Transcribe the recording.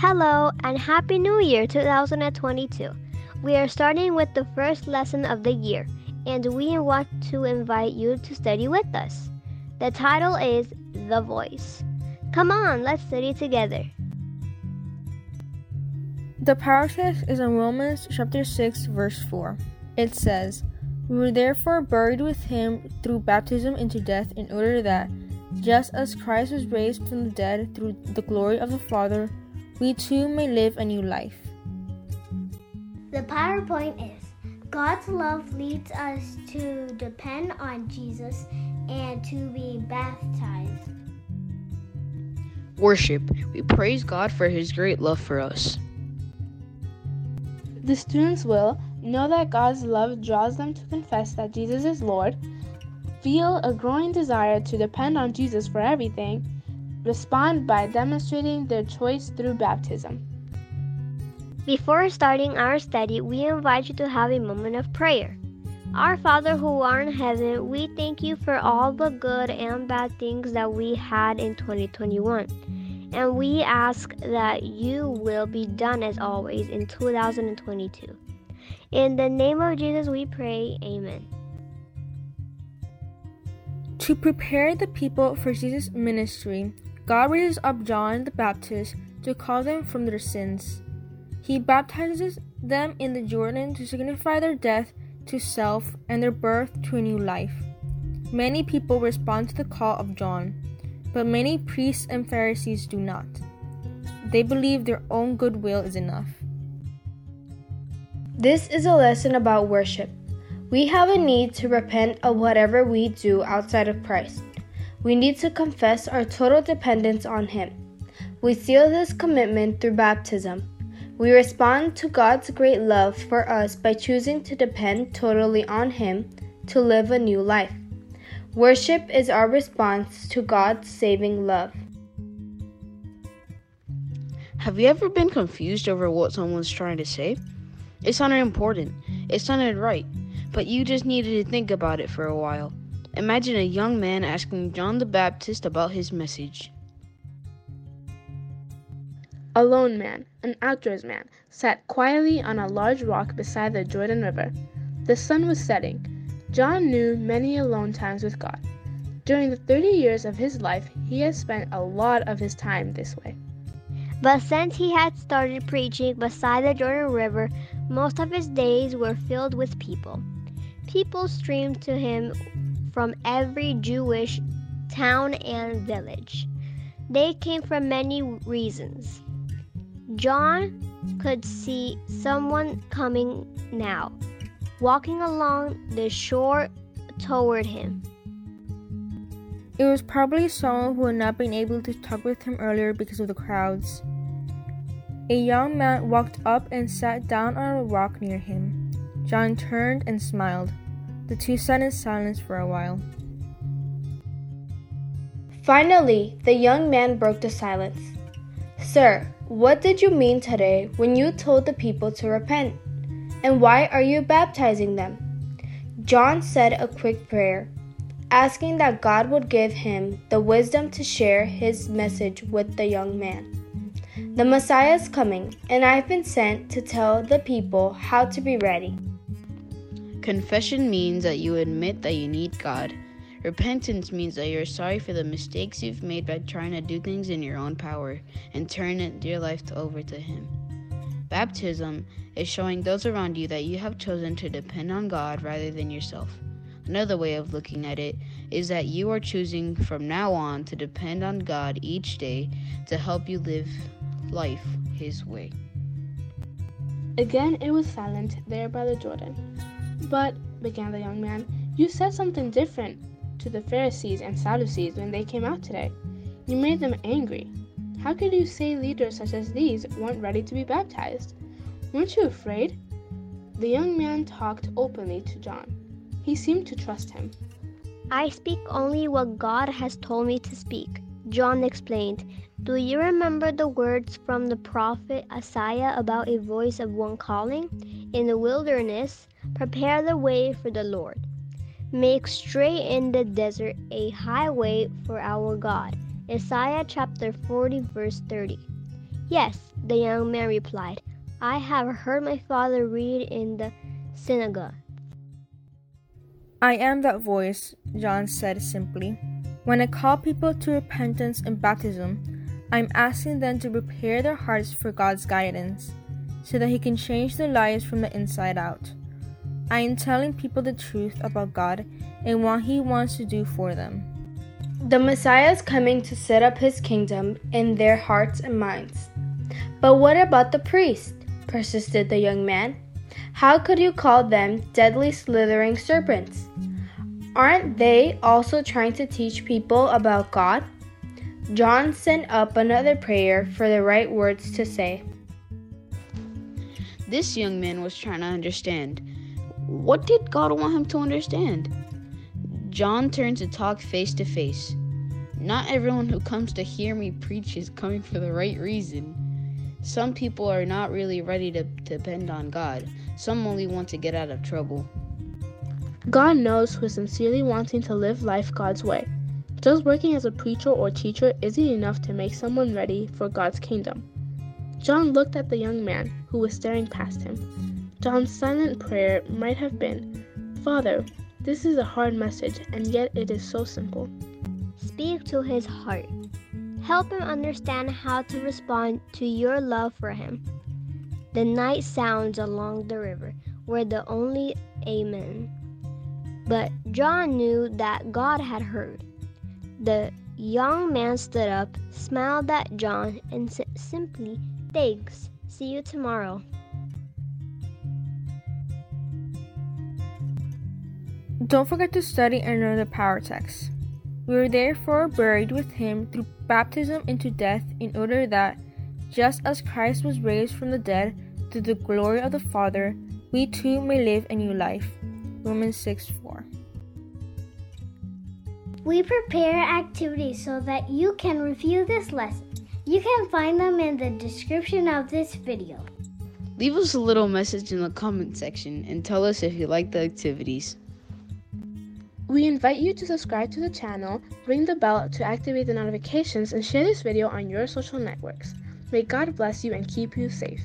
Hello and Happy New Year 2022. We are starting with the first lesson of the year, and we want to invite you to study with us. The title is The Voice. Come on, let's study together. The text is in Romans chapter 6 verse 4. It says, "We were therefore buried with him through baptism into death in order that just as Christ was raised from the dead through the glory of the Father, we too may live a new life." The PowerPoint is God's love leads us to depend on Jesus and to be baptized. Worship. We praise God for his great love for us. The students will know that God's love draws them to confess that Jesus is Lord, feel a growing desire to depend on Jesus for everything, respond by demonstrating their choice through baptism. Before starting our study, we invite you to have a moment of prayer. Our Father who art in heaven, we thank you for all the good and bad things that we had in 2021 and we ask that you will be done as always in 2022. In the name of Jesus we pray, amen. To prepare the people for Jesus' ministry, God raises up John the Baptist to call them from their sins. He baptizes them in the Jordan to signify their death to self and their birth to a new life. Many people respond to the call of John. But many priests and Pharisees do not. They believe their own goodwill is enough. This is a lesson about worship. We have a need to repent of whatever we do outside of Christ. We need to confess our total dependence on Him. We seal this commitment through baptism. We respond to God's great love for us by choosing to depend totally on Him to live a new life. Worship is our response to God's saving love. Have you ever been confused over what someone's trying to say? It sounded important, it sounded right, but you just needed to think about it for a while. Imagine a young man asking John the Baptist about his message. A lone man, an outdoors man, sat quietly on a large rock beside the Jordan River. The sun was setting. John knew many alone times with God. During the 30 years of his life, he has spent a lot of his time this way. But since he had started preaching beside the Jordan River, most of his days were filled with people. People streamed to him from every Jewish town and village. They came for many reasons. John could see someone coming now walking along the shore toward him. It was probably someone who had not been able to talk with him earlier because of the crowds. A young man walked up and sat down on a rock near him. John turned and smiled. The two sat in silence for a while. Finally, the young man broke the silence. Sir, what did you mean today when you told the people to repent? And why are you baptizing them? John said a quick prayer, asking that God would give him the wisdom to share his message with the young man. The Messiah is coming, and I've been sent to tell the people how to be ready. Confession means that you admit that you need God. Repentance means that you're sorry for the mistakes you've made by trying to do things in your own power and turn your life over to Him. Baptism is showing those around you that you have chosen to depend on God rather than yourself. Another way of looking at it is that you are choosing from now on to depend on God each day to help you live life His way. Again, it was silent there by the Jordan. But, began the young man, you said something different to the Pharisees and Sadducees when they came out today. You made them angry. How could you say leaders such as these weren't ready to be baptized? Weren't you afraid? The young man talked openly to John. He seemed to trust him. I speak only what God has told me to speak, John explained. Do you remember the words from the prophet Isaiah about a voice of one calling? In the wilderness, prepare the way for the Lord. Make straight in the desert a highway for our God. Isaiah chapter 40, verse 30. Yes, The young man replied, I have heard my father read in the synagogue. I am that voice, John said simply. When I call people to repentance and baptism, I'm asking them to prepare their hearts for God's guidance, so that He can change their lives from the inside out. I am telling people the truth about God and what He wants to do for them. The Messiah is coming to set up His kingdom in their hearts and minds. But what about the priest? persisted the young man. How could you call them deadly slithering serpents? Aren't they also trying to teach people about God? John sent up another prayer for the right words to say. This young man was trying to understand. What did God want him to understand? John turned to talk face to face. Not everyone who comes to hear me preach is coming for the right reason. Some people are not really ready to depend on God. Some only want to get out of trouble. God knows who is sincerely wanting to live life God's way. Just working as a preacher or teacher isn't enough to make someone ready for God's kingdom. John looked at the young man who was staring past him. John's silent prayer might have been Father, this is a hard message, and yet it is so simple. Speak to his heart. Help him understand how to respond to your love for him. The night sounds along the river were the only Amen. But John knew that God had heard. The young man stood up, smiled at John, and said simply, Thanks. See you tomorrow. Don't forget to study and learn the power text. We were therefore buried with him through baptism into death, in order that, just as Christ was raised from the dead through the glory of the Father, we too may live a new life. Romans 6 4. We prepare activities so that you can review this lesson. You can find them in the description of this video. Leave us a little message in the comment section and tell us if you like the activities. We invite you to subscribe to the channel, ring the bell to activate the notifications, and share this video on your social networks. May God bless you and keep you safe.